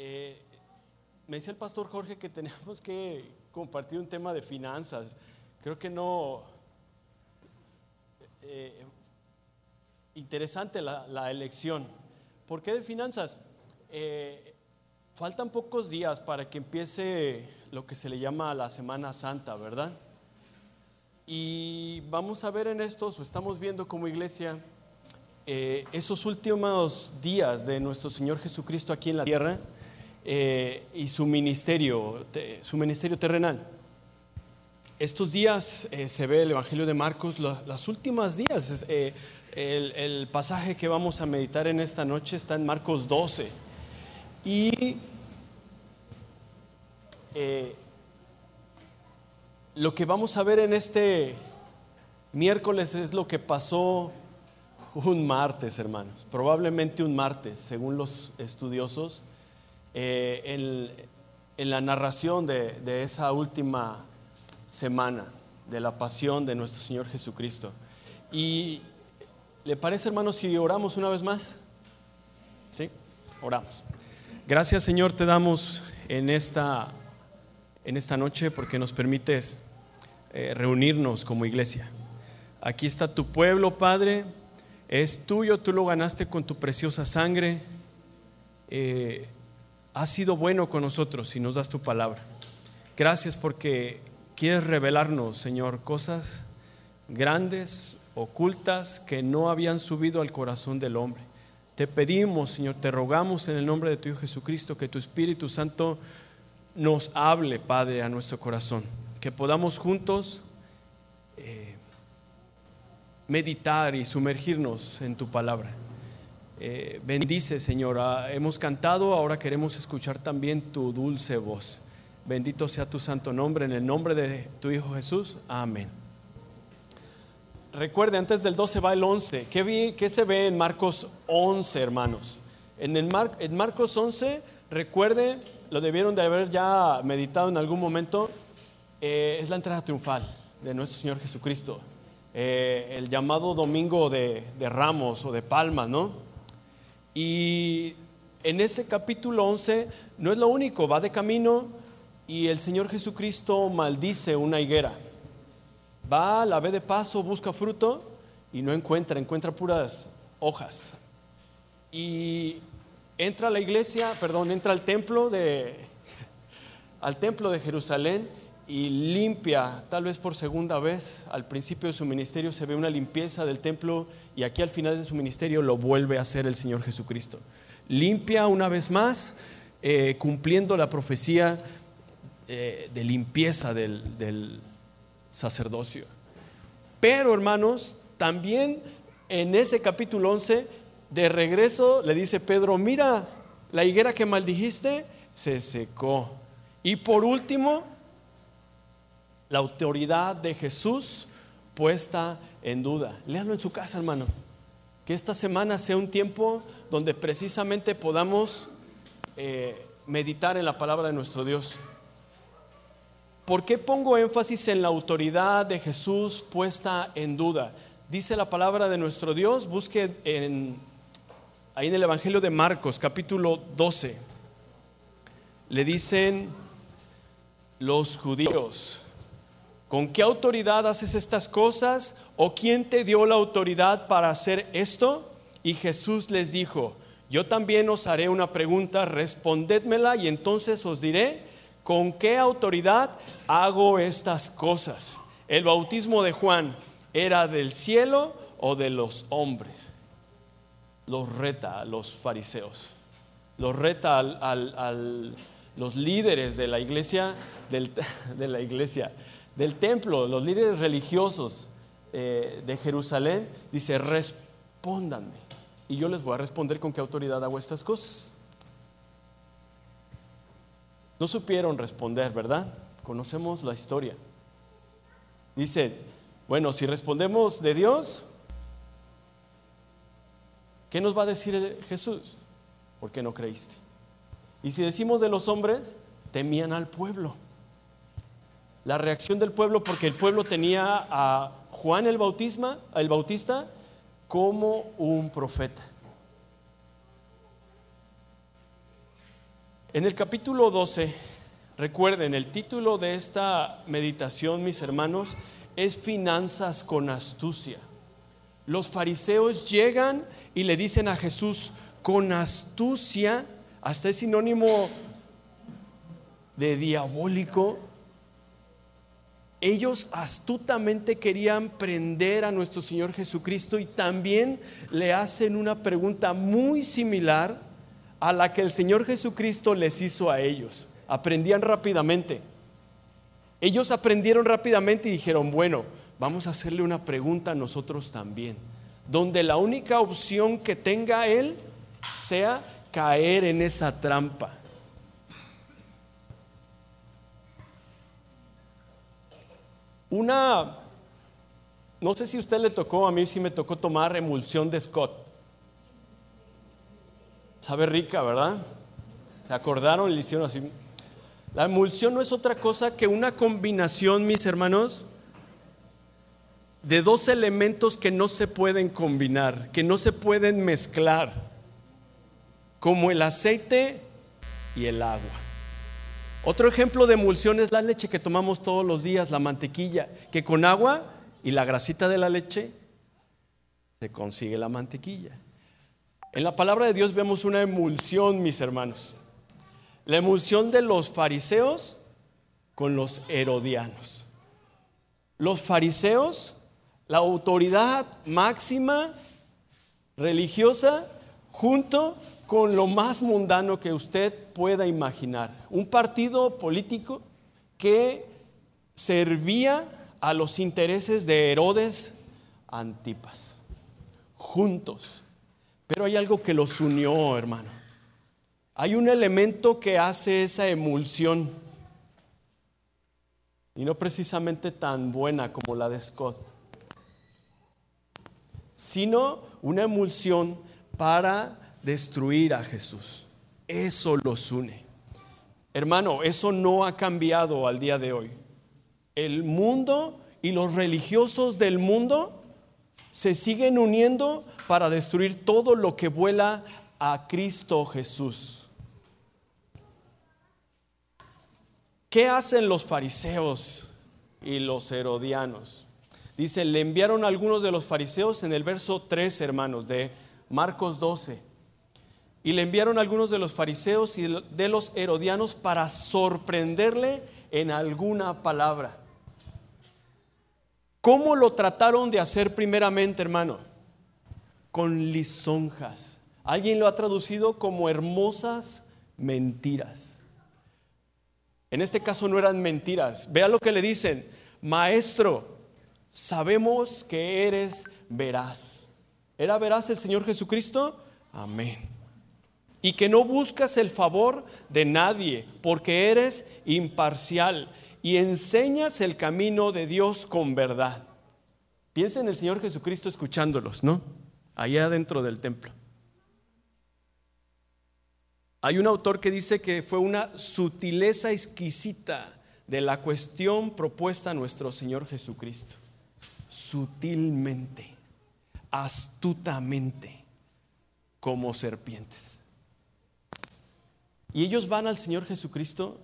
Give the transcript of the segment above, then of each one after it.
Eh, me decía el pastor Jorge que teníamos que compartir un tema de finanzas. Creo que no... eh, interesante la, la elección. ¿Por qué de finanzas? Eh, faltan pocos días para que empiece lo que se le llama la Semana Santa, ¿verdad? Y vamos a ver en estos, o estamos viendo como iglesia, eh, esos últimos días de nuestro Señor Jesucristo aquí en la tierra eh, y su ministerio, te- su ministerio terrenal. Estos días eh, se ve el Evangelio de Marcos, lo- las últimas días. eh, el, pasaje que vamos a meditar en esta noche está en Marcos 12. Y lo que vamos a ver en este miércoles es lo que pasó un martes, hermanos. Probablemente un martes, según los estudiosos, eh, en, la narración de, de esa última semana de la pasión de nuestro Señor Jesucristo. Y ¿le parece, hermanos, si oramos una vez más? ¿Sí? Oramos. Gracias, Señor, te damos en esta, en esta noche porque nos permites eh, reunirnos como iglesia. Aquí está tu pueblo, Padre. Es tuyo, tú lo ganaste con tu preciosa sangre. Eh, has sido bueno con nosotros y nos das tu palabra. Gracias porque quieres revelarnos, Señor, cosas grandes, ocultas, que no habían subido al corazón del hombre. Te pedimos, Señor, te rogamos en el nombre de tu Hijo Jesucristo que tu Espíritu Santo nos hable, Padre, a nuestro corazón. Que podamos juntos eh, meditar y sumergirnos en tu palabra. Eh, bendice, Señor. Ah, hemos cantado, ahora queremos escuchar también tu dulce voz. Bendito sea tu santo nombre, en el nombre de tu Hijo Jesús. Amén. Recuerde, antes del 12 va el 11. ¿Qué, vi- qué se ve en Marcos 11, hermanos? En, el Mar- en Marcos 11, recuerde, lo debieron de haber ya meditado en algún momento, eh, es la entrada triunfal de nuestro Señor Jesucristo. Eh, el llamado domingo de, de Ramos o de Palmas, ¿no? Y en ese capítulo 11 no es lo único, va de camino y el Señor Jesucristo maldice una higuera. Va, la ve de paso, busca fruto y no encuentra, encuentra puras hojas. Y entra a la iglesia, perdón, entra al templo de al templo de Jerusalén y limpia, tal vez por segunda vez, al principio de su ministerio se ve una limpieza del templo y aquí al final de su ministerio lo vuelve a hacer el Señor Jesucristo. Limpia una vez más, eh, cumpliendo la profecía eh, de limpieza del, del sacerdocio. Pero hermanos, también en ese capítulo 11, de regreso le dice Pedro, mira, la higuera que maldijiste se secó. Y por último, la autoridad de Jesús puesta en duda. Léalo en su casa, hermano. Que esta semana sea un tiempo donde precisamente podamos eh, meditar en la palabra de nuestro Dios. ¿Por qué pongo énfasis en la autoridad de Jesús puesta en duda? Dice la palabra de nuestro Dios, busque en, ahí en el Evangelio de Marcos, capítulo 12. Le dicen los judíos, ¿con qué autoridad haces estas cosas? ¿O quién te dio la autoridad para hacer esto? Y Jesús les dijo, yo también os haré una pregunta, respondedmela y entonces os diré con qué autoridad hago estas cosas. ¿El bautismo de Juan era del cielo o de los hombres? Los reta a los fariseos, los reta al- los líderes de la iglesia, del, de la iglesia, del templo, los líderes religiosos eh, de Jerusalén, dice, respóndanme. Y yo les voy a responder con qué autoridad hago estas cosas. No supieron responder, ¿verdad? Conocemos la historia. Dice, bueno, si respondemos de Dios, ¿qué nos va a decir Jesús? ¿Por qué no creíste? Y si decimos de los hombres, temían al pueblo. La reacción del pueblo, porque el pueblo tenía a Juan el, el Bautista como un profeta. En el capítulo 12, recuerden, el título de esta meditación, mis hermanos, es Finanzas con astucia. Los fariseos llegan y le dicen a Jesús, con astucia, hasta es sinónimo de diabólico, ellos astutamente querían prender a nuestro Señor Jesucristo y también le hacen una pregunta muy similar a la que el Señor Jesucristo les hizo a ellos. Aprendían rápidamente. Ellos aprendieron rápidamente y dijeron, bueno, vamos a hacerle una pregunta a nosotros también, donde la única opción que tenga Él sea caer en esa trampa. Una, no sé si usted le tocó, a mí sí me tocó tomar emulsión de Scott. Sabe rica, ¿verdad? ¿Se acordaron? Le hicieron así. La emulsión no es otra cosa que una combinación, mis hermanos, de dos elementos que no se pueden combinar, que no se pueden mezclar, como el aceite y el agua. Otro ejemplo de emulsión es la leche que tomamos todos los días, la mantequilla, que con agua y la grasita de la leche se consigue la mantequilla. En la palabra de Dios vemos una emulsión, mis hermanos. La emulsión de los fariseos con los herodianos. Los fariseos, la autoridad máxima religiosa, junto con lo más mundano que usted pueda imaginar. Un partido político que servía a los intereses de Herodes Antipas, juntos. Pero hay algo que los unió, hermano. Hay un elemento que hace esa emulsión. Y no precisamente tan buena como la de Scott. Sino una emulsión para destruir a Jesús. Eso los une. Hermano, eso no ha cambiado al día de hoy. El mundo y los religiosos del mundo se siguen uniendo para destruir todo lo que vuela a Cristo Jesús. ¿Qué hacen los fariseos y los herodianos? Dice, le enviaron algunos de los fariseos en el verso 3, hermanos, de Marcos 12. Y le enviaron algunos de los fariseos y de los herodianos para sorprenderle en alguna palabra. ¿Cómo lo trataron de hacer primeramente, hermano? Con lisonjas. Alguien lo ha traducido como hermosas mentiras. En este caso no eran mentiras. Vea lo que le dicen. Maestro, sabemos que eres veraz. ¿Era veraz el Señor Jesucristo? Amén. Y que no buscas el favor de nadie, porque eres imparcial y enseñas el camino de Dios con verdad. Piensa en el Señor Jesucristo escuchándolos, ¿no? Allá dentro del templo. Hay un autor que dice que fue una sutileza exquisita de la cuestión propuesta a nuestro Señor Jesucristo. Sutilmente, astutamente, como serpientes. Y ellos van al Señor Jesucristo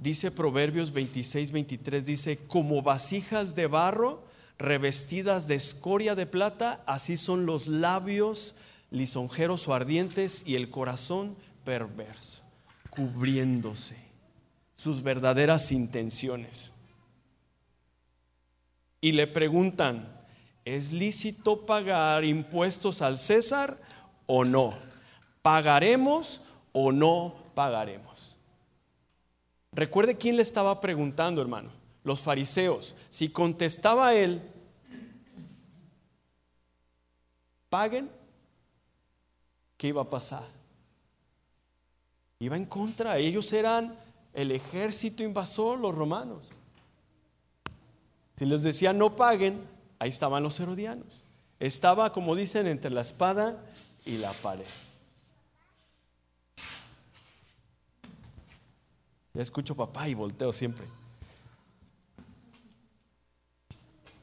Dice Proverbios 26, 23, dice, como vasijas de barro revestidas de escoria de plata, así son los labios lisonjeros o ardientes y el corazón perverso, cubriéndose sus verdaderas intenciones. Y le preguntan, ¿es lícito pagar impuestos al César o no? ¿Pagaremos o no pagaremos? Recuerde quién le estaba preguntando, hermano. Los fariseos. Si contestaba él, paguen, ¿qué iba a pasar? Iba en contra. Ellos eran el ejército invasor, los romanos. Si les decía no paguen, ahí estaban los herodianos. Estaba, como dicen, entre la espada y la pared. Ya escucho papá y volteo siempre.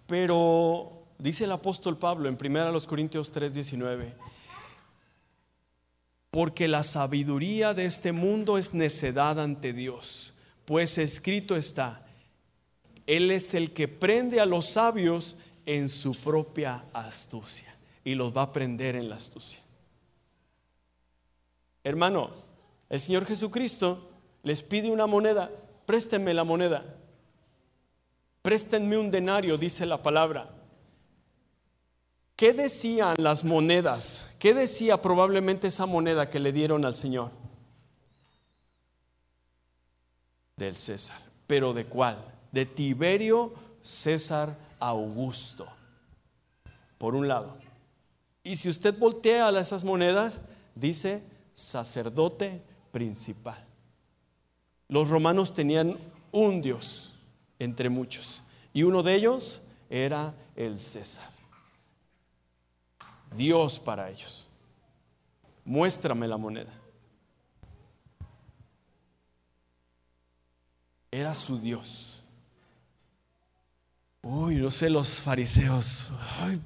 Pero dice el apóstol Pablo en 1 Corintios 3:19, porque la sabiduría de este mundo es necedad ante Dios, pues escrito está, Él es el que prende a los sabios en su propia astucia y los va a prender en la astucia. Hermano, el Señor Jesucristo les pide una moneda, préstenme la moneda, préstenme un denario, dice la palabra. ¿Qué decían las monedas? ¿Qué decía probablemente esa moneda que le dieron al Señor? Del César. ¿Pero de cuál? De Tiberio César Augusto. Por un lado. Y si usted voltea a esas monedas, dice sacerdote principal. Los romanos tenían un Dios entre muchos. Y uno de ellos era el César. Dios para ellos. Muéstrame la moneda. Era su Dios. Uy, no sé, los fariseos. Ay,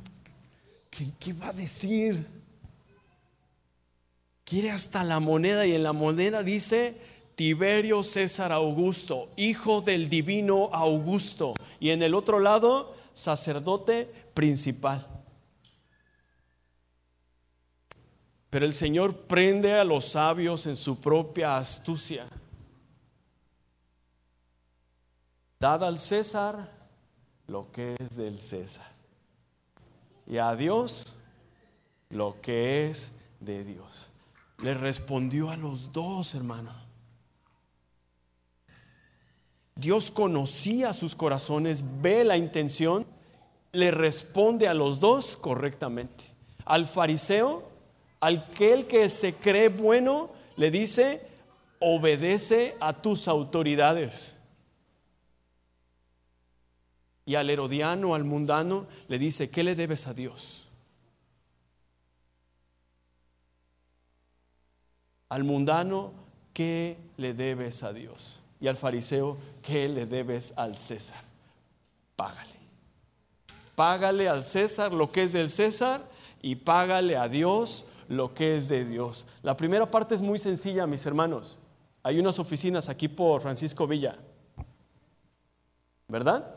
¿qué, ¿Qué va a decir? Quiere hasta la moneda y en la moneda dice Tiberio César Augusto, hijo del divino Augusto. Y en el otro lado, sacerdote principal. Pero el Señor prende a los sabios en su propia astucia. Dad al César lo que es del César. Y a Dios lo que es de Dios. Le respondió a los dos, hermano. Dios conocía sus corazones, ve la intención, le responde a los dos correctamente. Al fariseo Aquel que se cree bueno le dice, obedece a tus autoridades. Y al herodiano, al mundano, le dice, ¿qué le debes a Dios? Al mundano, ¿qué le debes a Dios? Y al fariseo, ¿qué le debes al César? Págale. Págale al César lo que es del César y págale a Dios lo que es de Dios. La primera parte es muy sencilla, mis hermanos. Hay unas oficinas aquí por Francisco Villa. ¿Verdad?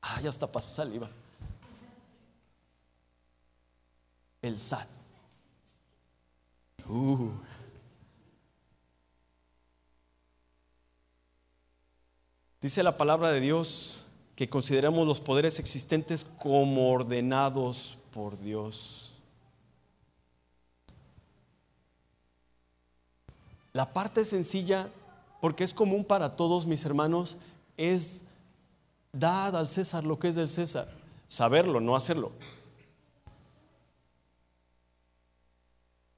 Ah, ya está pasa saliva. El SAT. Uh. Dice la palabra de Dios que consideramos los poderes existentes como ordenados por Dios. La parte sencilla, porque es común para todos mis hermanos, es dar al César lo que es del César. Saberlo, no hacerlo.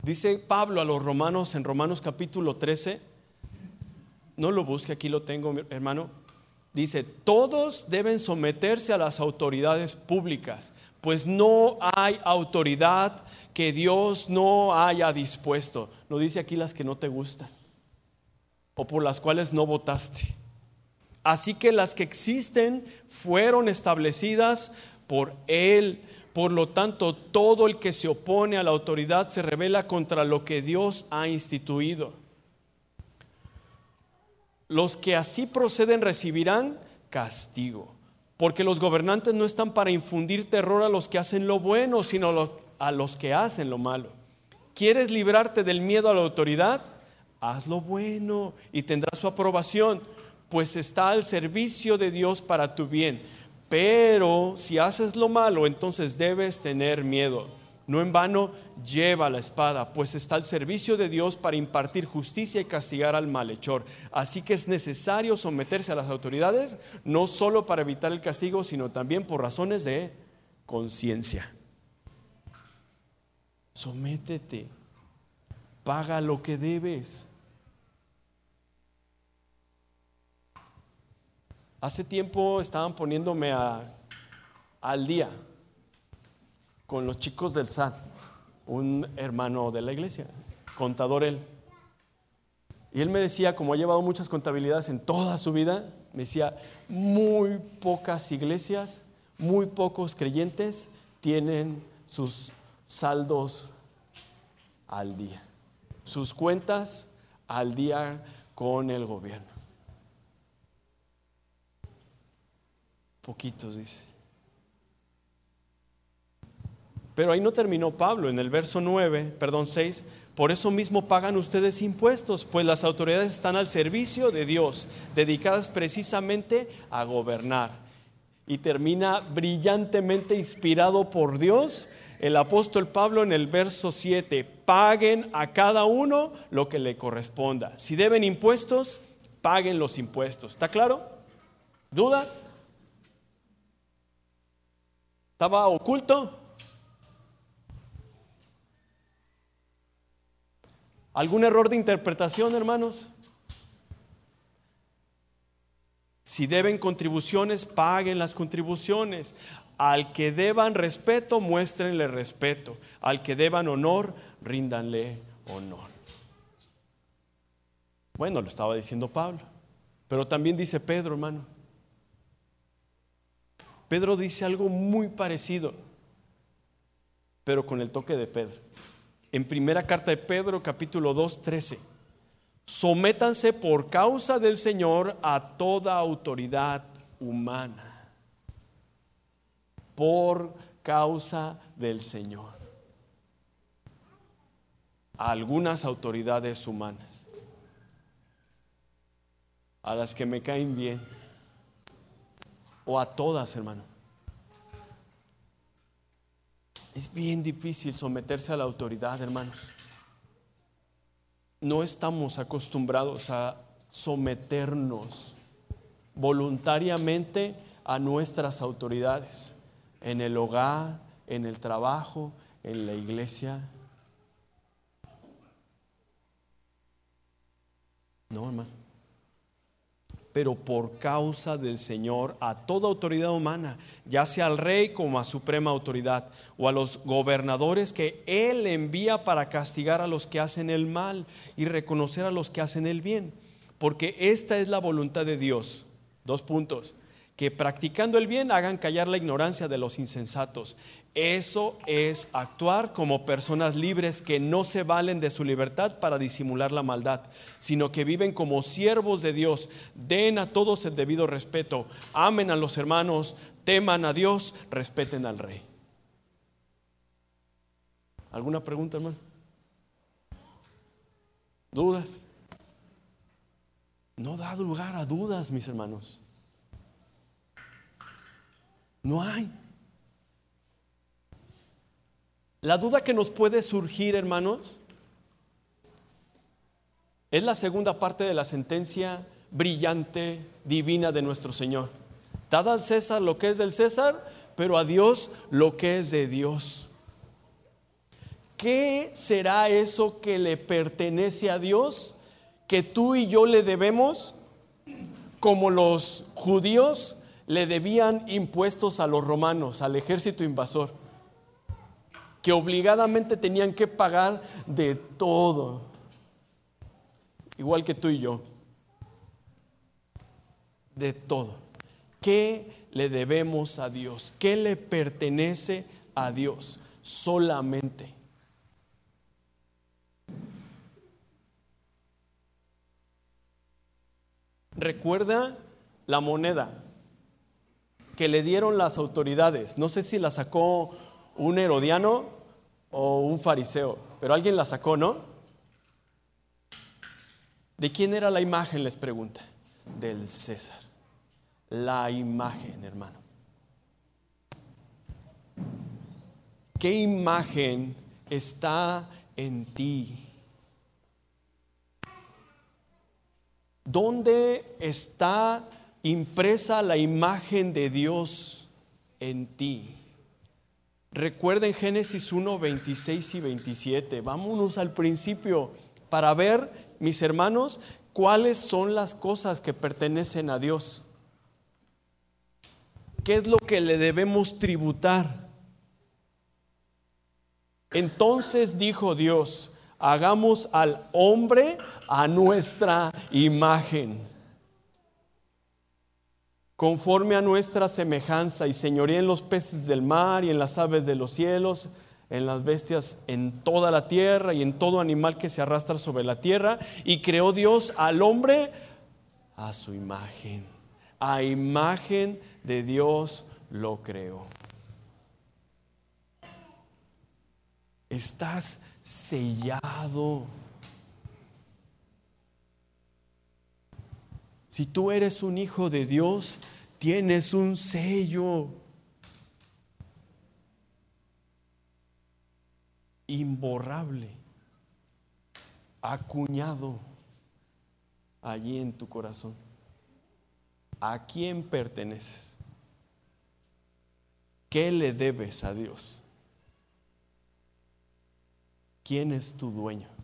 Dice Pablo a los romanos en Romanos capítulo 13, no lo busque, aquí lo tengo, hermano. Dice, todos deben someterse a las autoridades públicas, pues no hay autoridad que Dios no haya dispuesto. No dice aquí las que no te gustan o por las cuales no votaste. Así que las que existen fueron establecidas por Él. Por lo tanto, todo el que se opone a la autoridad se revela contra lo que Dios ha instituido. Los que así proceden recibirán castigo. Porque los gobernantes no están para infundir terror a los que hacen lo bueno, sino a los que hacen lo malo. ¿Quieres librarte del miedo a la autoridad? Haz lo bueno y tendrás su aprobación, pues está al servicio de Dios para tu bien. Pero si haces lo malo, entonces debes tener miedo no en vano lleva la espada, pues está al servicio de Dios para impartir justicia y castigar al malhechor. Así que es necesario someterse a las autoridades, no solo para evitar el castigo, sino también por razones de conciencia. Sométete, paga lo que debes. Hace tiempo estaban poniéndome al día con los chicos del SAT, un hermano de la iglesia, contador él. Y él me decía, como ha llevado muchas contabilidades en toda su vida, me decía, muy pocas iglesias, muy pocos creyentes tienen sus saldos al día. Sus cuentas al día con el gobierno. Poquitos, dice. Pero ahí no terminó Pablo, en el verso 9, perdón, 6, por eso mismo pagan ustedes impuestos, pues las autoridades están al servicio de Dios, dedicadas precisamente a gobernar. Y termina brillantemente inspirado por Dios el apóstol Pablo en el verso 7, paguen a cada uno lo que le corresponda. Si deben impuestos, paguen los impuestos. ¿Está claro? ¿Dudas? ¿Estaba oculto? ¿Algún error de interpretación, hermanos? Si deben contribuciones, paguen las contribuciones. Al que deban respeto, muéstrenle respeto. Al que deban honor, ríndanle honor. Bueno, lo estaba diciendo Pablo, pero también dice Pedro, hermano. Pedro dice algo muy parecido, pero con el toque de Pedro en primera carta de Pedro capítulo 2, 13. Sométanse por causa del Señor a toda autoridad humana. Por causa del Señor. A algunas autoridades humanas. A las que me caen bien. O a todas, hermano. Es bien difícil someterse a la autoridad, hermanos. No estamos acostumbrados a someternos voluntariamente a nuestras autoridades en el hogar, en el trabajo, en la iglesia. No, hermano pero por causa del Señor a toda autoridad humana, ya sea al rey como a suprema autoridad, o a los gobernadores que Él envía para castigar a los que hacen el mal y reconocer a los que hacen el bien, porque esta es la voluntad de Dios. Dos puntos que practicando el bien hagan callar la ignorancia de los insensatos. Eso es actuar como personas libres que no se valen de su libertad para disimular la maldad, sino que viven como siervos de Dios. Den a todos el debido respeto, amen a los hermanos, teman a Dios, respeten al rey. ¿Alguna pregunta, hermano? ¿Dudas? No da lugar a dudas, mis hermanos. No hay. La duda que nos puede surgir, hermanos, es la segunda parte de la sentencia brillante, divina de nuestro Señor. Dad al César lo que es del César, pero a Dios lo que es de Dios. ¿Qué será eso que le pertenece a Dios que tú y yo le debemos como los judíos le debían impuestos a los romanos, al ejército invasor, que obligadamente tenían que pagar de todo, igual que tú y yo, de todo. ¿Qué le debemos a Dios? ¿Qué le pertenece a Dios? Solamente. Recuerda la moneda que le dieron las autoridades. No sé si la sacó un herodiano o un fariseo, pero alguien la sacó, ¿no? ¿De quién era la imagen? Les pregunta. Del César. La imagen, hermano. ¿Qué imagen está en ti? ¿Dónde está impresa la imagen de Dios en ti. Recuerden Génesis 1, 26 y 27. Vámonos al principio para ver, mis hermanos, cuáles son las cosas que pertenecen a Dios. ¿Qué es lo que le debemos tributar? Entonces dijo Dios, hagamos al hombre a nuestra imagen conforme a nuestra semejanza y señoría en los peces del mar y en las aves de los cielos, en las bestias en toda la tierra y en todo animal que se arrastra sobre la tierra. Y creó Dios al hombre a su imagen. A imagen de Dios lo creó. Estás sellado. Si tú eres un hijo de Dios, tienes un sello. imborrable, acuñado allí en tu corazón. ¿A quién perteneces? ¿Qué le debes a Dios? ¿Quién es tu dueño?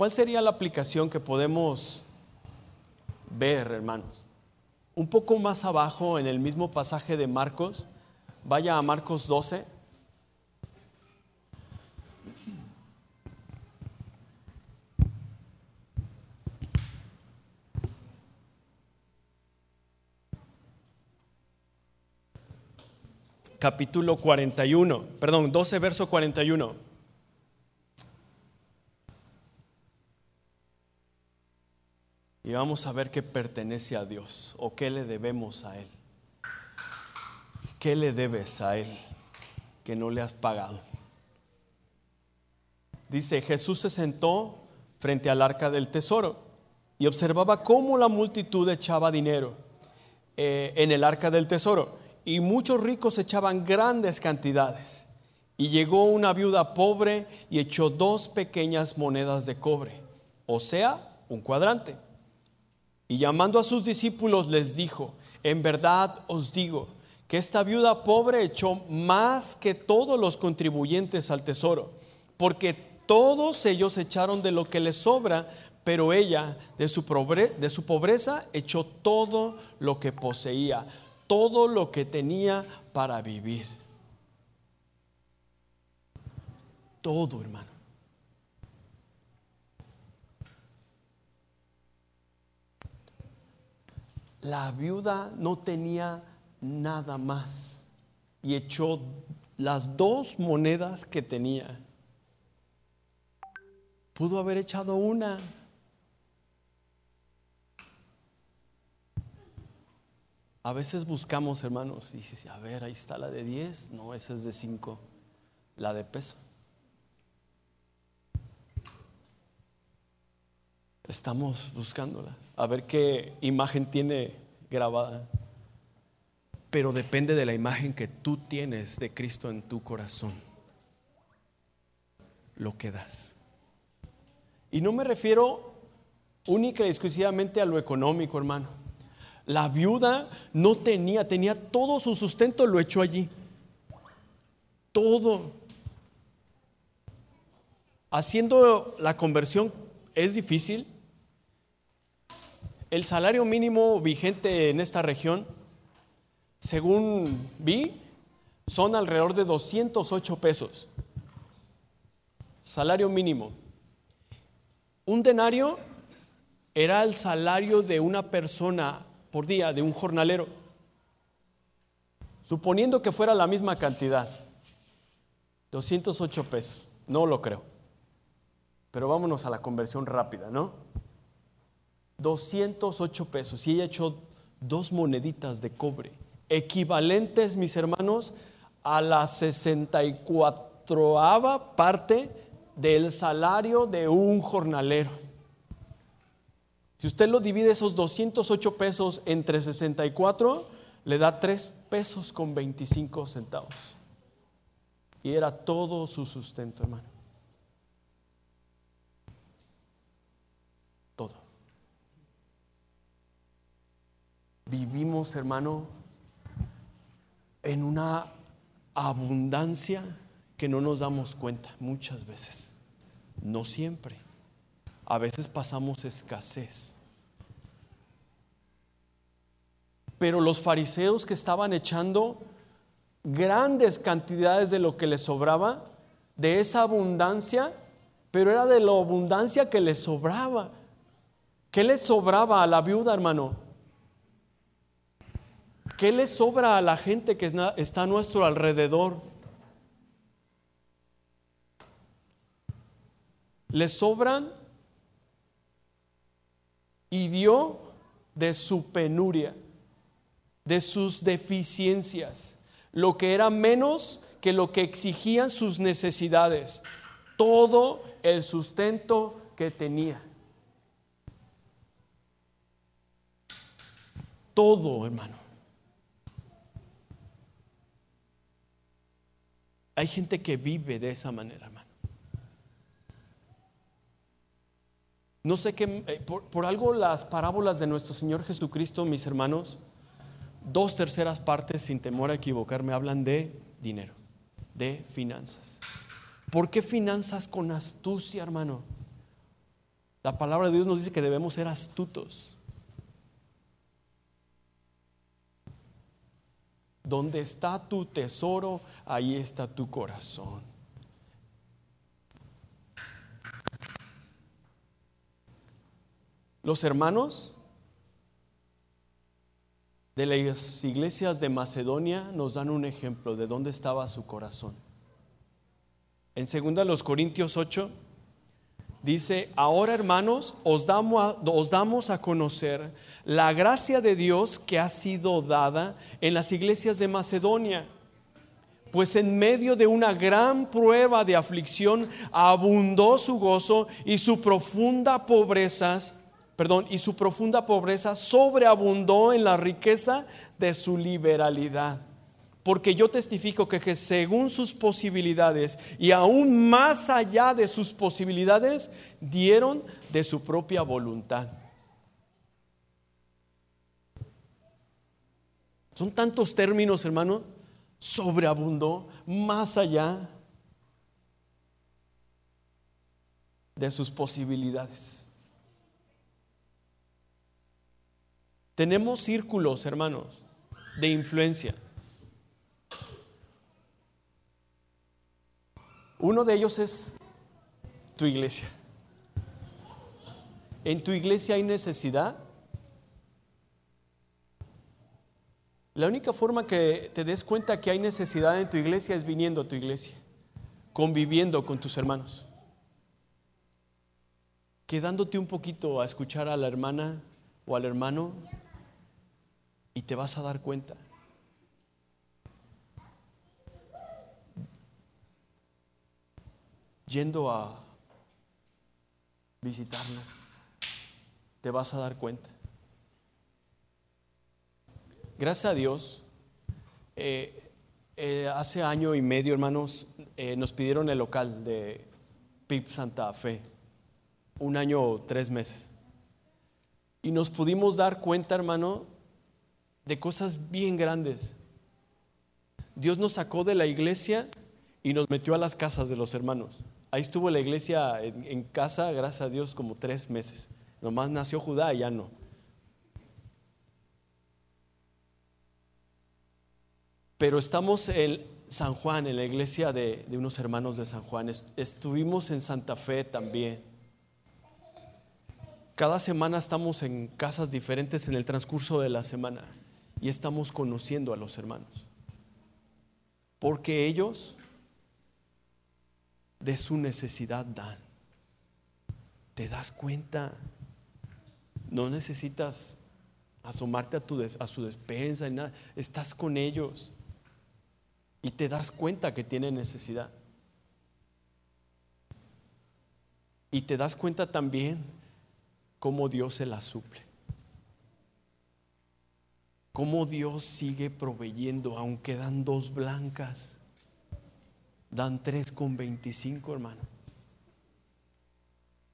¿Cuál sería la aplicación que podemos ver, hermanos? Un poco más abajo, en el mismo pasaje de Marcos, vaya a Marcos 12. Capítulo 41, perdón, 12, verso 41. Y vamos a ver qué pertenece a Dios o qué le debemos a Él. ¿Qué le debes a Él que no le has pagado? Dice, Jesús se sentó frente al arca del tesoro y observaba cómo la multitud echaba dinero eh, en el arca del tesoro y muchos ricos echaban grandes cantidades. Y llegó una viuda pobre y echó dos pequeñas monedas de cobre, o sea, un cuadrante. Y llamando a sus discípulos les dijo, en verdad os digo que esta viuda pobre echó más que todos los contribuyentes al tesoro, porque todos ellos echaron de lo que les sobra, pero ella de su, pobreza echó todo lo que poseía, todo lo que tenía para vivir. Todo, hermano. La viuda no tenía nada más y echó las dos monedas que tenía. Pudo haber echado una. A veces buscamos, hermanos, y dices, a ver, ahí está la de 10, no, esa es de 5, la de peso. Estamos buscándola, a ver qué imagen tiene grabada. Pero depende de la imagen que tú tienes de Cristo en tu corazón. Lo que das. Y no me refiero única y exclusivamente a lo económico, hermano. La viuda no tenía, tenía todo su sustento, lo echó allí. Todo. Haciendo la conversión es difícil, el salario mínimo vigente en esta región, según vi, son alrededor de 208 pesos. Salario mínimo. Un denario era el salario de una persona por día, de un jornalero. Suponiendo que fuera la misma cantidad, 208 pesos, no lo creo. Pero vámonos a la conversión rápida, ¿no? 208 pesos y ella echó dos moneditas de cobre, equivalentes, mis hermanos, a la 64 parte del salario de un jornalero. Si usted lo divide esos 208 pesos entre 64, le da 3 pesos con 25 centavos. Y era todo su sustento, hermano. Vivimos, hermano, en una abundancia que no nos damos cuenta muchas veces. No siempre. A veces pasamos escasez. Pero los fariseos que estaban echando grandes cantidades de lo que les sobraba, de esa abundancia, pero era de la abundancia que les sobraba. ¿Qué les sobraba a la viuda, hermano? ¿Qué le sobra a la gente que está a nuestro alrededor? Le sobran y dio de su penuria, de sus deficiencias, lo que era menos que lo que exigían sus necesidades, todo el sustento que tenía. Todo, hermano. Hay gente que vive de esa manera, hermano. No sé qué, eh, por, algo las parábolas de nuestro Señor Jesucristo, mis hermanos, dos terceras partes, sin temor a equivocarme, hablan de dinero, de finanzas. ¿Por qué finanzas con astucia, hermano? La palabra de Dios nos dice que debemos ser astutos. Donde está tu tesoro, ahí está tu corazón. Los hermanos de las iglesias de Macedonia nos dan un ejemplo de dónde estaba su corazón. En 2 los Corintios 8 dice, ahora hermanos, os damos, a, os damos a conocer la gracia de Dios que ha sido dada en las iglesias de Macedonia. Pues en medio de una gran prueba de aflicción abundó su gozo y su profunda pobreza perdón, y su profunda pobreza sobreabundó en la riqueza de su liberalidad. Porque yo testifico que según sus posibilidades y aún más allá de sus posibilidades, dieron de su propia voluntad. Son tantos términos, hermano. Sobreabundó más allá de sus posibilidades. Tenemos círculos, hermanos, de influencia. Uno de ellos es tu iglesia. ¿En tu iglesia hay necesidad? La única forma que te des cuenta que hay necesidad en tu iglesia es viniendo a tu iglesia, conviviendo con tus hermanos, quedándote un poquito a escuchar a la hermana o al hermano y te vas a dar cuenta. Yendo a visitarlo, te vas a dar cuenta. Gracias a Dios, eh, eh, hace año y medio, hermanos, eh, nos pidieron el local de PIP Santa Fe, un año o tres meses. Y nos pudimos dar cuenta, hermano, de cosas bien grandes. Dios nos sacó de la iglesia y nos metió a las casas de los hermanos. Ahí estuvo la iglesia en, casa, gracias a Dios, como tres meses. Nomás nació Judá y ya no. Pero estamos en San Juan, en la iglesia de, de unos hermanos de San Juan. Estuvimos en Santa Fe también. Cada semana estamos en casas diferentes en el transcurso de la semana y estamos conociendo a los hermanos. Porque ellos de su necesidad dan. ¿Te das cuenta? No necesitas asomarte a, tu a su despensa y nada. Estás con ellos y te das cuenta que tienen necesidad. Y te das cuenta también cómo Dios se la suple cómo Dios sigue proveyendo, aunque dan dos blancas, dan tres con veinticinco, hermano.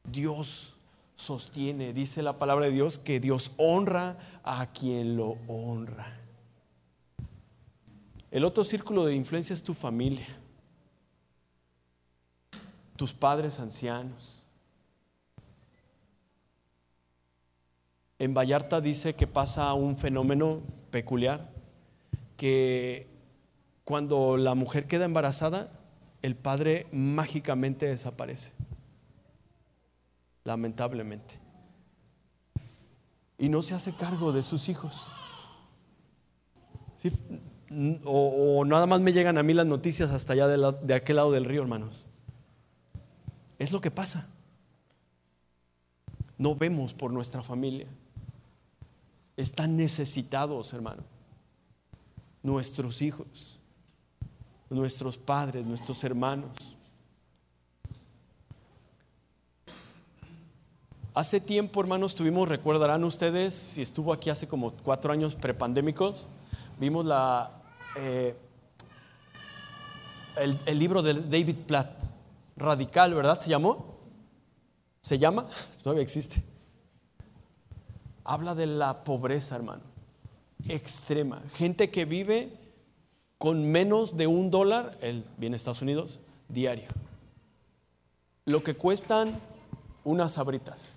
Dios sostiene, dice la palabra de Dios, que Dios honra a quien lo honra. El otro círculo de influencia es tu familia, tus padres ancianos, En Vallarta dice que pasa un fenómeno peculiar, que cuando la mujer queda embarazada, el padre mágicamente desaparece, lamentablemente. Y no se hace cargo de sus hijos. o, nada más me llegan a mí las noticias hasta allá de, aquel lado del río, hermanos. Es lo que pasa. No vemos por nuestra familia. Están necesitados, hermano. Nuestros hijos, nuestros padres, nuestros hermanos. Hace tiempo, hermanos, tuvimos, recordarán ustedes, si estuvo aquí hace como cuatro años prepandémicos, vimos la, eh, el, el, libro de David Platt, Radical, ¿verdad? ¿Se llamó? ¿Se llama? Todavía existe. Habla de la pobreza, hermano, extrema. Gente que vive con menos de un dólar, él viene a Estados Unidos, diario. Lo que cuestan unas sabritas.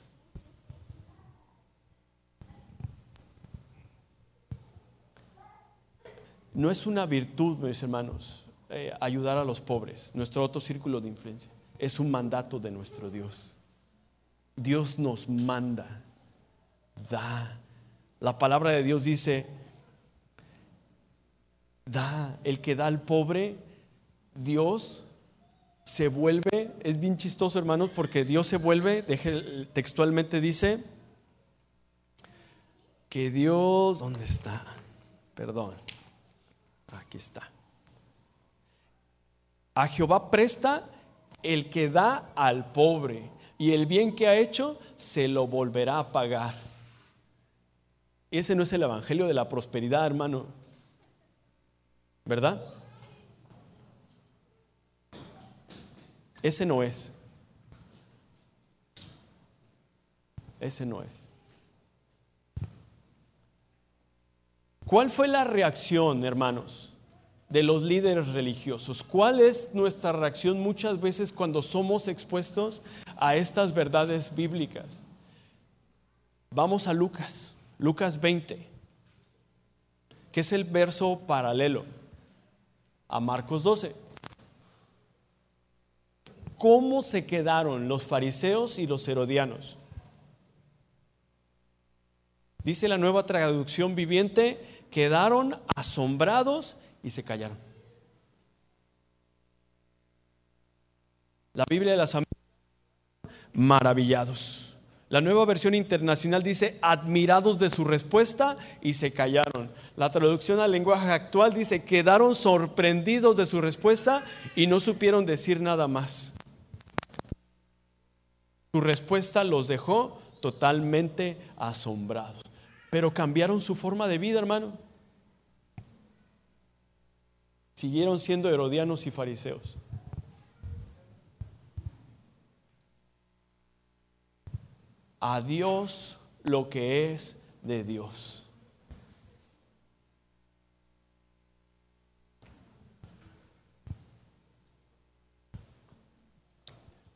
No es una virtud, mis hermanos, eh, ayudar a los pobres, nuestro otro círculo de influencia. Es un mandato de nuestro Dios. Dios nos manda, da. La palabra de Dios dice, da, el que da al pobre, Dios se vuelve, es bien chistoso hermanos, porque Dios se vuelve, textualmente dice, que Dios, ¿dónde está? Perdón. Aquí está. A Jehová presta el que da al pobre y el bien que ha hecho se lo volverá a pagar. Ese no es el evangelio de la prosperidad, hermano. ¿Verdad? Ese no es. Ese no es. ¿Cuál fue la reacción, hermanos, de los líderes religiosos? ¿Cuál es nuestra reacción muchas veces cuando somos expuestos a estas verdades bíblicas? Vamos a Lucas, Lucas 20, que es el verso paralelo a Marcos 12. ¿Cómo se quedaron los fariseos y los herodianos? Dice la nueva traducción viviente, quedaron asombrados y se callaron. La Biblia de las maravillados. La nueva versión internacional dice admirados de su respuesta y se callaron. La traducción al lenguaje actual dice quedaron sorprendidos de su respuesta y no supieron decir nada más. Su respuesta los dejó totalmente asombrados pero cambiaron su forma de vida, hermano. Siguieron siendo herodianos y fariseos. A Dios lo que es de Dios.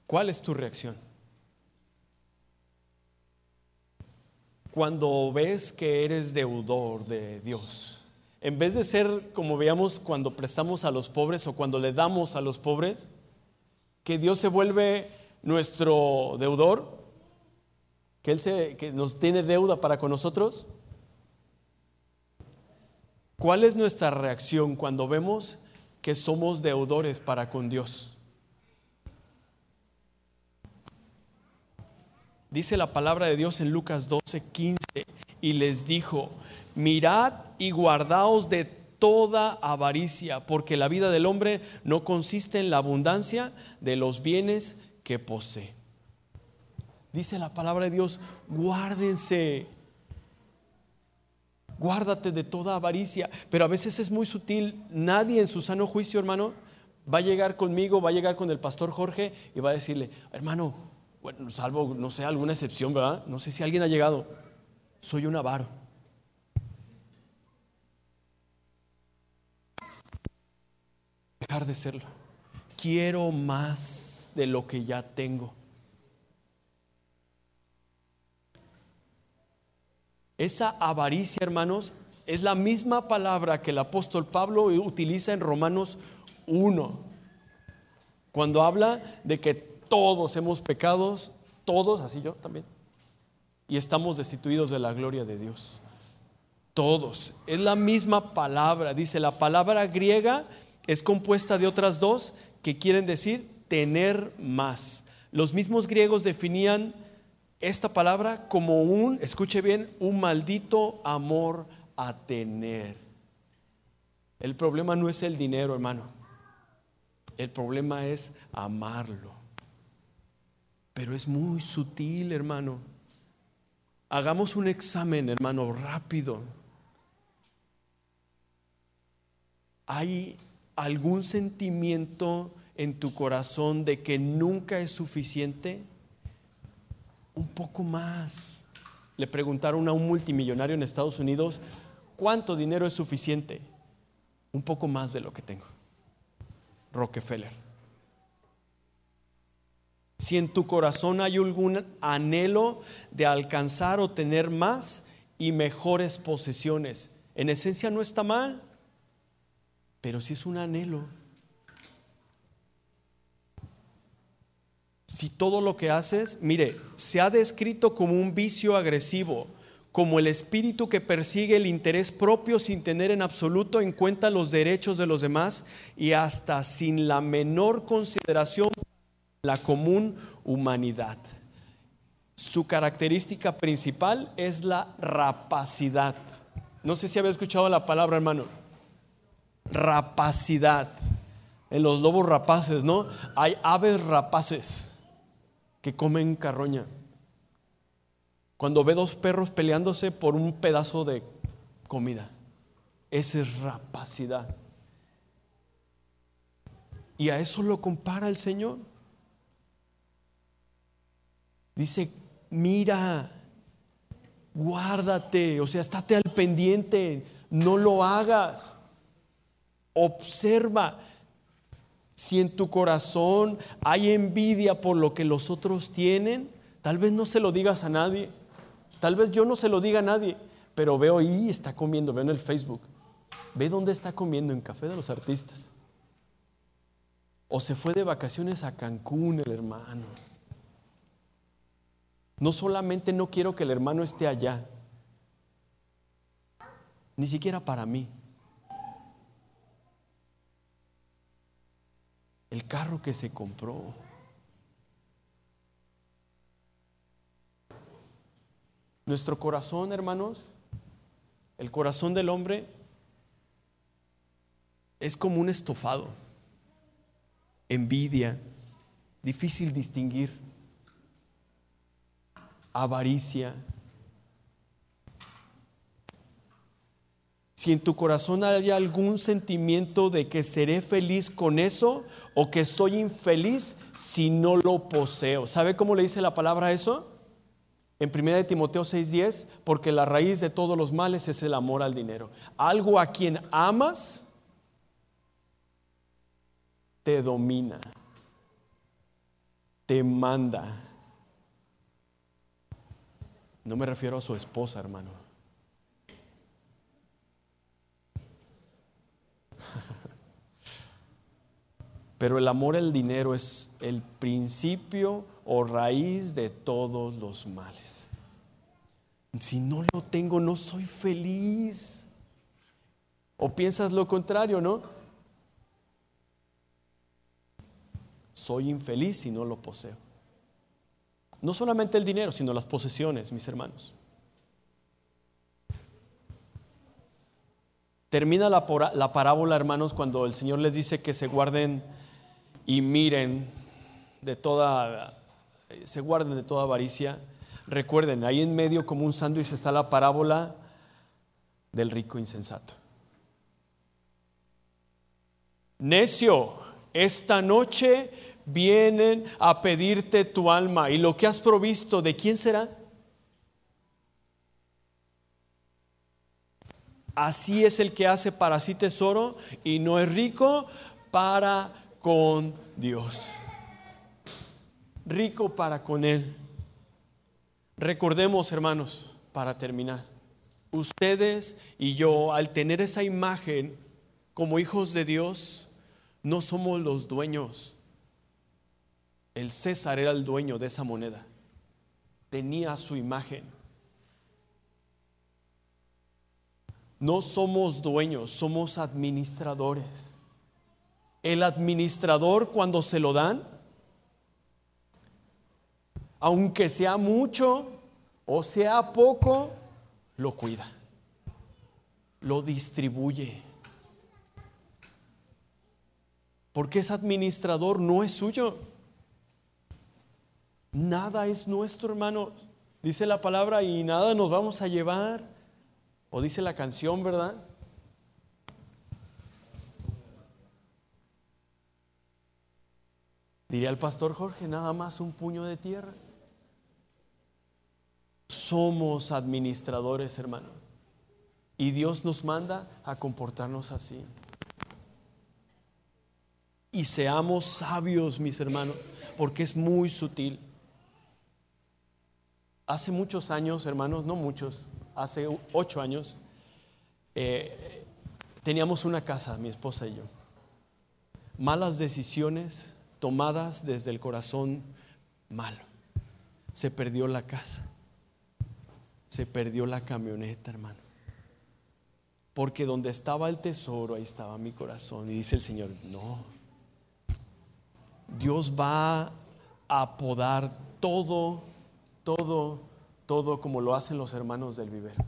¿Cuál es tu reacción? cuando ves que eres deudor de Dios. En vez de ser como veíamos cuando prestamos a los pobres o cuando le damos a los pobres, que Dios se vuelve nuestro deudor, que Él se, que nos tiene deuda para con nosotros. ¿Cuál es nuestra reacción cuando vemos que somos deudores para con Dios? Dice la palabra de Dios en Lucas 12, 15, y les dijo, mirad y guardaos de toda avaricia, porque la vida del hombre no consiste en la abundancia de los bienes que posee. Dice la palabra de Dios, guárdense, guárdate de toda avaricia, pero a veces es muy sutil, nadie en su sano juicio, hermano, va a llegar conmigo, va a llegar con el pastor Jorge y va a decirle, hermano, bueno, salvo, no sé, alguna excepción, ¿verdad? No sé si alguien ha llegado. Soy un avaro. Dejar de serlo. Quiero más de lo que ya tengo. Esa avaricia, hermanos, es la misma palabra que el apóstol Pablo utiliza en Romanos 1, cuando habla de que todos hemos pecados, todos, así yo también, y estamos destituidos de la gloria de Dios. todos. Es la misma palabra. Dice, la palabra griega es compuesta de otras dos que quieren decir tener más. Los mismos griegos definían esta palabra como un, escuche bien, un maldito amor a tener. El problema no es el dinero, hermano. El problema es amarlo. Pero es muy sutil, hermano. Hagamos un examen, hermano, rápido. ¿Hay algún sentimiento en tu corazón de que nunca es suficiente? Un poco más. Le preguntaron a un multimillonario en Estados Unidos, ¿cuánto dinero es suficiente? Un poco más de lo que tengo. Rockefeller. Si en tu corazón hay algún anhelo de alcanzar o tener más y mejores posesiones, en esencia no está mal pero si es un anhelo, si todo lo que haces, mire, se ha descrito como un vicio agresivo, como el espíritu que persigue el interés propio sin tener en absoluto en cuenta los derechos de los demás y hasta sin la menor consideración la común humanidad. Su característica principal es la rapacidad. No sé si había escuchado la palabra, hermano rapacidad. En los lobos rapaces, ¿no? Hay aves rapaces que comen carroña. Cuando ve dos perros peleándose por un pedazo de comida, esa es rapacidad. Y a eso lo compara el Señor. Dice, mira, guárdate, o sea, estate al pendiente, no lo hagas. Observa si en tu corazón hay envidia por lo que los otros tienen. Tal vez no se lo digas a nadie. Tal vez yo no se lo diga a nadie. Pero veo ahí, está comiendo, veo en el Facebook. Ve dónde está comiendo, en Café de los Artistas. O se fue de vacaciones a Cancún el hermano. No solamente no quiero que el hermano esté allá, ni siquiera para mí. El carro que se compró. Nuestro corazón, hermanos, el corazón del hombre es como un estofado, envidia, difícil distinguir, avaricia, si en tu corazón hay algún sentimiento de que seré feliz con eso o que soy infeliz si no lo poseo. ¿Sabe cómo le dice la palabra eso? En 1 Timoteo 6:10, porque la raíz de todos los males es el amor al dinero. Algo a quien amas te domina, te manda. No me refiero a su esposa, hermano. Pero el amor al dinero es el principio o raíz de todos los males. Si no lo tengo, no soy feliz. O piensas lo contrario, ¿no? Soy infeliz si no lo poseo. No solamente el dinero, sino las posesiones, mis hermanos. Termina la, la parábola, hermanos, cuando el Señor les dice que se guarden y miren de toda, se guarden de toda avaricia. Recuerden, ahí en medio como un sándwich está la parábola del rico insensato. Necio, esta noche vienen a pedirte tu alma y lo que has provisto, ¿de quién será? Así es el que hace para sí tesoro y no es rico para con Dios. Rico para con Él. Recordemos, hermanos, para terminar, ustedes y yo, al tener esa imagen como hijos de Dios, no somos los dueños. El César era el dueño de esa moneda. Tenía su imagen. No somos dueños, somos administradores. El administrador cuando se lo dan, aunque sea mucho o sea poco, lo cuida, lo distribuye. Porque ese administrador no es suyo. Nada es nuestro, hermanos. Dice la palabra y nada nos vamos a llevar. O dice la canción, ¿verdad? Diría el pastor Jorge, nada más un puño de tierra. Somos administradores, hermano. Y Dios nos manda a comportarnos así. Y seamos sabios, mis hermanos, porque es muy sutil. Hace muchos años, hermanos, no muchos, hace ocho años, eh, teníamos una casa, mi esposa y yo. Malas decisiones tomadas desde el corazón malo. Se perdió la casa. Se perdió la camioneta, hermano. Porque donde estaba el tesoro, ahí estaba mi corazón. Y dice el Señor, no. Dios va a podar todo, todo todo como lo hacen los hermanos del vivero.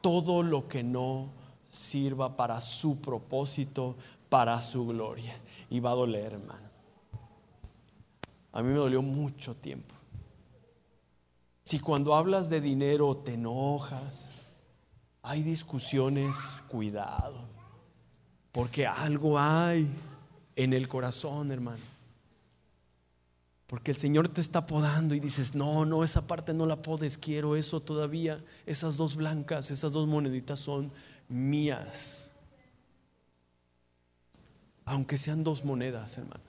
Todo lo que no sirva para su propósito, para su gloria. Y va a doler, hermano. A mí me dolió mucho tiempo. Si cuando hablas de dinero te enojas, hay discusiones, cuidado. Porque algo hay en el corazón, hermano. Porque el Señor te está podando y dices, no, no, esa parte no la podes, quiero eso todavía. Esas dos blancas, esas dos moneditas son mías. Aunque sean dos monedas, hermano,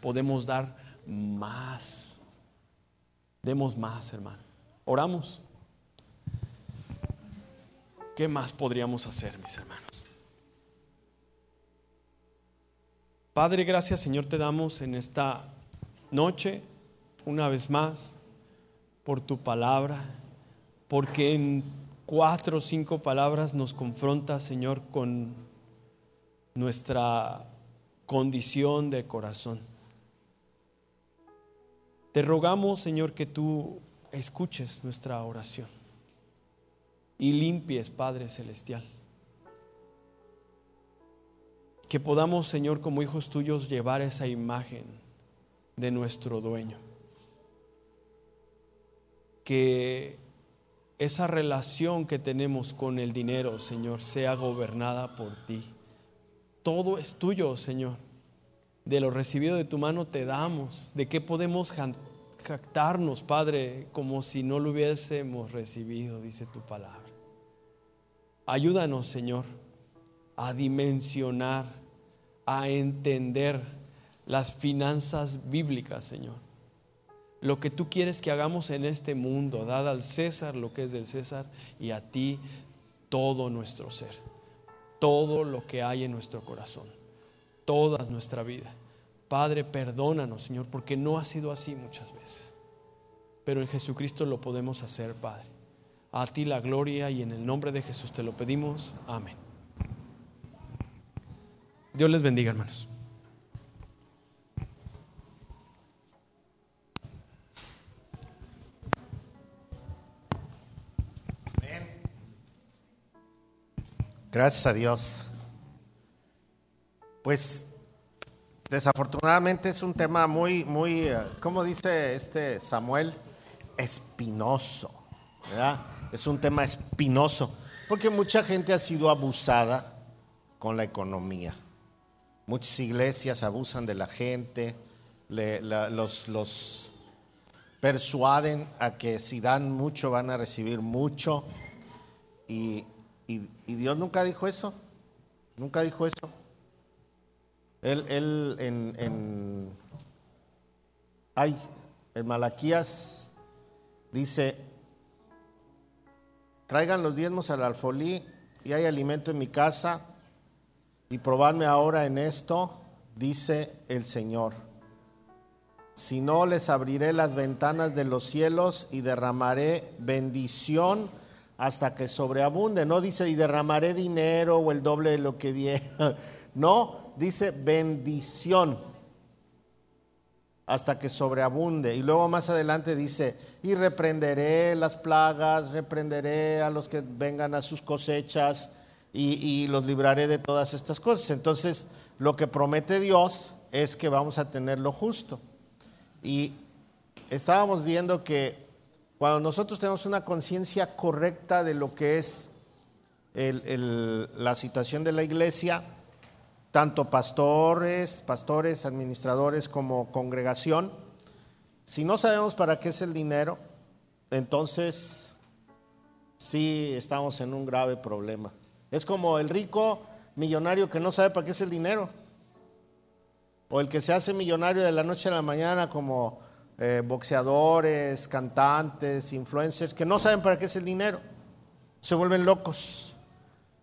podemos dar más. Demos más, hermano. Oramos. ¿Qué más podríamos hacer, mis hermanos? Padre, gracias Señor te damos en esta noche, una vez más, por tu palabra, porque en cuatro o cinco palabras nos confronta, Señor, con nuestra condición de corazón. Te rogamos, Señor, que tú escuches nuestra oración y limpies, Padre Celestial. Que podamos, Señor, como hijos tuyos, llevar esa imagen de nuestro dueño. Que esa relación que tenemos con el dinero, Señor, sea gobernada por ti. Todo es tuyo, Señor. De lo recibido de tu mano te damos. ¿De qué podemos jactarnos, Padre, como si no lo hubiésemos recibido, dice tu palabra? Ayúdanos, Señor, a dimensionar, a entender las finanzas bíblicas, Señor. Lo que tú quieres que hagamos en este mundo, dada al César lo que es del César y a ti todo nuestro ser, todo lo que hay en nuestro corazón, toda nuestra vida. Padre, perdónanos, Señor, porque no ha sido así muchas veces. Pero en Jesucristo lo podemos hacer, Padre. A ti la gloria y en el nombre de Jesús te lo pedimos. Amén. Dios les bendiga, hermanos. Gracias a Dios. Pues desafortunadamente es un tema muy, muy, eh, ¿cómo dice este Samuel? Espinoso, ¿verdad? Es un tema espinoso, porque mucha gente ha sido abusada con la economía. Muchas iglesias abusan de la gente, los, los persuaden a que si dan mucho van a recibir mucho y y, Dios nunca dijo eso. Nunca dijo eso. Él, él en, en, ay, en Malaquías dice, traigan los diezmos al alfolí y hay alimento en mi casa y probadme ahora en esto, dice el Señor. Si no, les abriré las ventanas de los cielos y derramaré bendición hasta que sobreabunde. No dice y derramaré dinero o el doble de lo que di. No, dice bendición hasta que sobreabunde. Y luego más adelante dice, y reprenderé las plagas, reprenderé a los que vengan a sus cosechas y, y, los libraré de todas estas cosas. Entonces, lo que promete Dios es que vamos a tener lo justo. Y estábamos viendo que cuando nosotros tenemos una conciencia correcta de lo que es la situación de la iglesia, tanto pastores, pastores, administradores como congregación, si no sabemos para qué es el dinero, entonces sí estamos en un grave problema. Es como el rico millonario que no sabe para qué es el dinero, o el que se hace millonario de la noche a la mañana como eh, boxeadores, cantantes, influencers, que no saben para qué es el dinero. Se vuelven locos.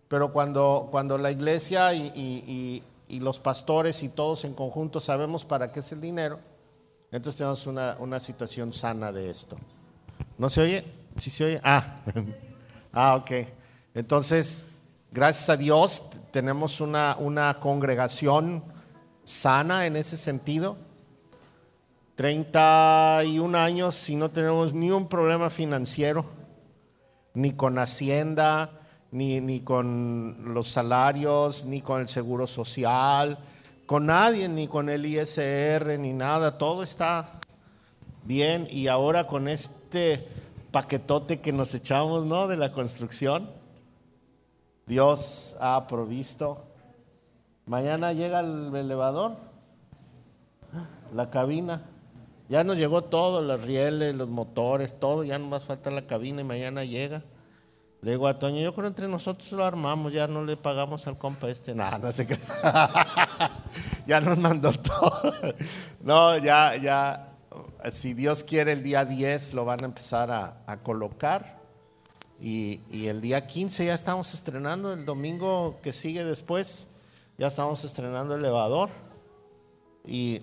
Pero cuando, cuando la iglesia y, los pastores y todos en conjunto sabemos para qué es el dinero, entonces tenemos una, una situación sana de esto. ¿No se oye? ¿Sí se oye? Ah, ah ok. Entonces, gracias a Dios tenemos una, una congregación sana en ese sentido 31 años y no tenemos ni un problema financiero, ni con Hacienda, ni, ni con los salarios, ni con el seguro social, con nadie, ni con el ISR, ni nada. Todo está bien y ahora con este paquetote que nos echamos, ¿no? De la construcción, Dios ha provisto. Mañana llega el elevador, la cabina. Ya nos llegó todo, los rieles, los motores, todo, ya no más falta la cabina y mañana llega. Le digo a Toño, yo creo entre nosotros lo armamos, ya no le pagamos al compa este, nada, no sé qué. ya nos mandó todo. no, ya, ya, si Dios quiere el día 10 lo van a empezar a, colocar. Y, y, el día 15 ya estamos estrenando, el domingo que sigue después, ya estamos estrenando el elevador. Y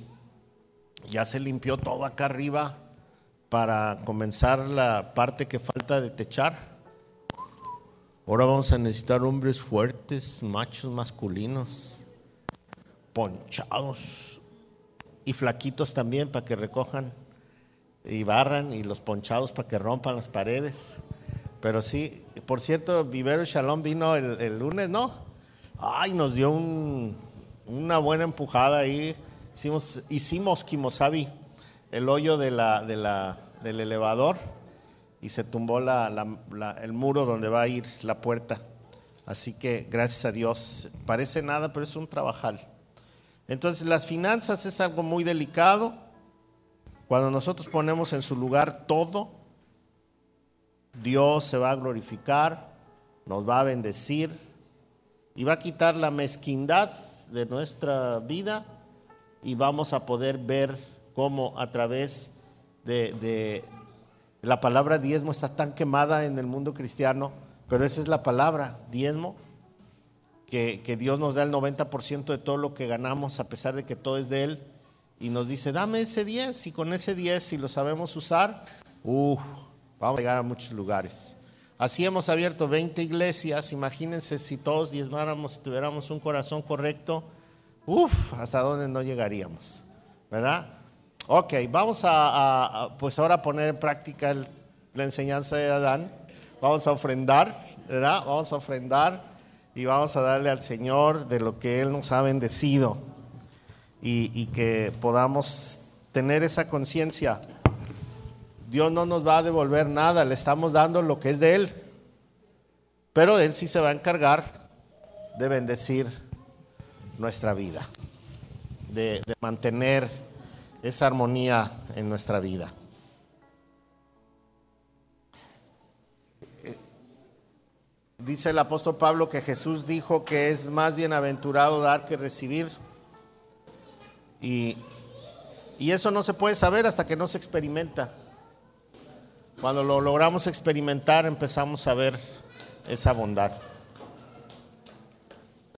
ya se limpió todo acá arriba para comenzar la parte que falta de techar. Ahora vamos a necesitar hombres fuertes, machos masculinos, ponchados y flaquitos también para que recojan y barran y los ponchados para que rompan las paredes. Pero sí, por cierto, Vivero Shalom vino el, lunes, ¿no? Ay, nos dio una buena empujada ahí Hicimos, hicimos Kimosabi, el hoyo de la, de la, del elevador, y se tumbó el muro donde va a ir la puerta. Así que gracias a Dios, parece nada, pero es un trabajal. Entonces las finanzas es algo muy delicado. Cuando nosotros ponemos en su lugar todo, Dios se va a glorificar, nos va a bendecir y va a quitar la mezquindad de nuestra vida y vamos a poder ver cómo a través de, la palabra diezmo está tan quemada en el mundo cristiano, pero esa es la palabra, diezmo, que, Dios nos da el 90% de todo lo que ganamos a pesar de que todo es de Él y nos dice, dame ese 10 y con ese 10 si lo sabemos usar, vamos a llegar a muchos lugares. Así hemos abierto 20 iglesias, imagínense si todos diezmáramos, tuviéramos un corazón correcto, Uf, hasta dónde no llegaríamos, ¿verdad? Ok, vamos a, pues ahora poner en práctica la enseñanza de Adán. Vamos a ofrendar, ¿verdad? Vamos a ofrendar y vamos a darle al Señor de lo que Él nos ha bendecido y, y que podamos tener esa conciencia. Dios no nos va a devolver nada, le estamos dando lo que es de Él, pero Él sí se va a encargar de bendecir nuestra vida, de, mantener esa armonía en nuestra vida. Dice el apóstol Pablo que Jesús dijo que es más bienaventurado dar que recibir. Y, y, eso no se puede saber hasta que no se experimenta. Cuando lo logramos experimentar empezamos a ver esa bondad.